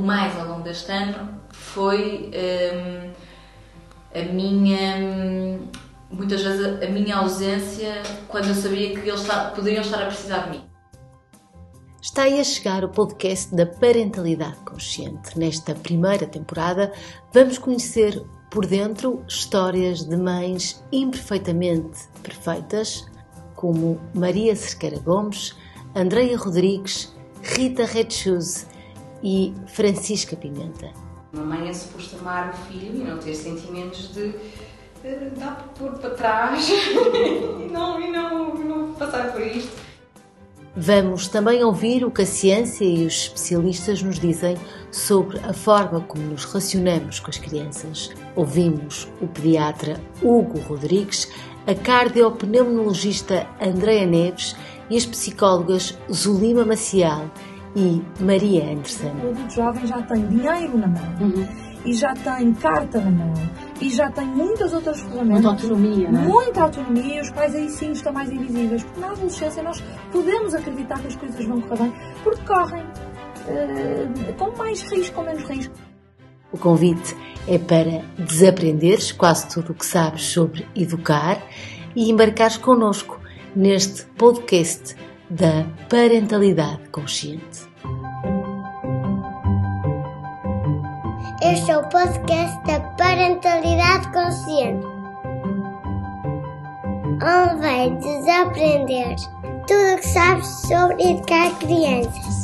mais ao longo deste ano foi hum, a minha. hum, muitas vezes a minha ausência quando eu sabia que eles poderiam estar a precisar de mim. Está aí a chegar o podcast da Parentalidade Consciente. Nesta primeira temporada, vamos conhecer por dentro histórias de mães imperfeitamente perfeitas, como Maria Cerqueira Gomes, Andreia Rodrigues, Rita Red Shoes e Francisca Pimenta. Uma mãe é suposto amar o filho e não ter sentimentos de eh, dar por pôr para trás e, não, e não, não passar por isto. Vamos também ouvir o que a ciência e os especialistas nos dizem sobre a forma como nos relacionamos com as crianças. Ouvimos o pediatra Hugo Rodrigues, a cardiopneumologista Andreia Neves e as psicólogas Zulima Maciel e Maria Anderson. O adulto jovem já tem dinheiro na mão e já tem carta na mão e já tem muitas outras ferramentas. Muita autonomia, é? Muita autonomia os pais aí sim estão mais invisíveis. Porque na adolescência nós podemos acreditar que as coisas vão correr bem porque correm eh, com mais risco, com menos risco. O convite é para desaprenderes quase tudo o que sabes sobre educar e embarcares connosco neste podcast da parentalidade consciente. Este é o podcast da Parentalidade Consciente, onde vai desaprender tudo o que sabes sobre educar crianças.